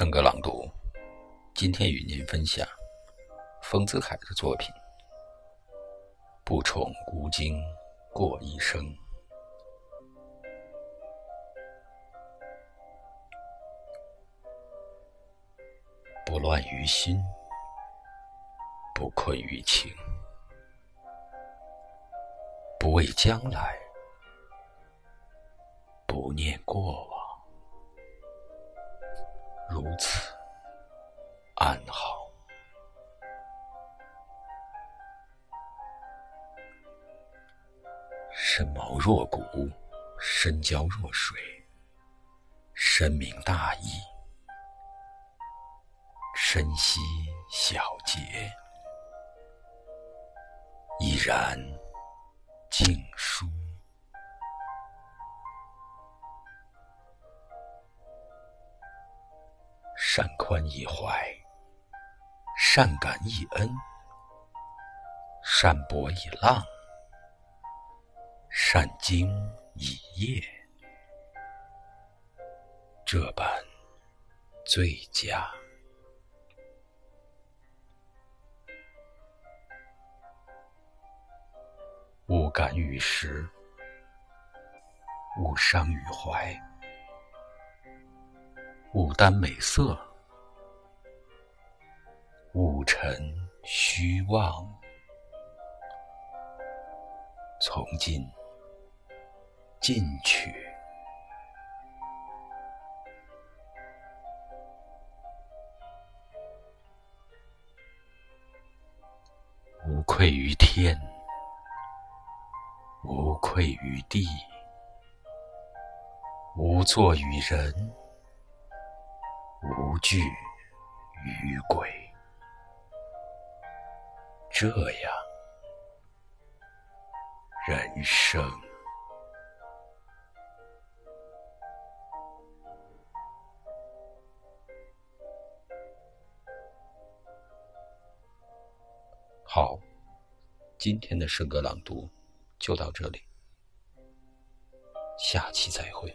圣歌朗读，今天与您分享丰子恺的作品《不宠无惊过一生》。不乱于心，不困于情，不畏将来，不念过往。如此安好。深谋若谷，深交若水，深明大义，深惜小节，依然静疏。善宽以怀，善感以恩，善博以浪，善经以业，这般最佳。勿感于时，勿伤于怀。勿耽美色，勿陈虚妄，从今进取，无愧于天，无愧于地，无作于人。无惧于鬼，这样人生好。今天的诗歌朗读就到这里，下期再会。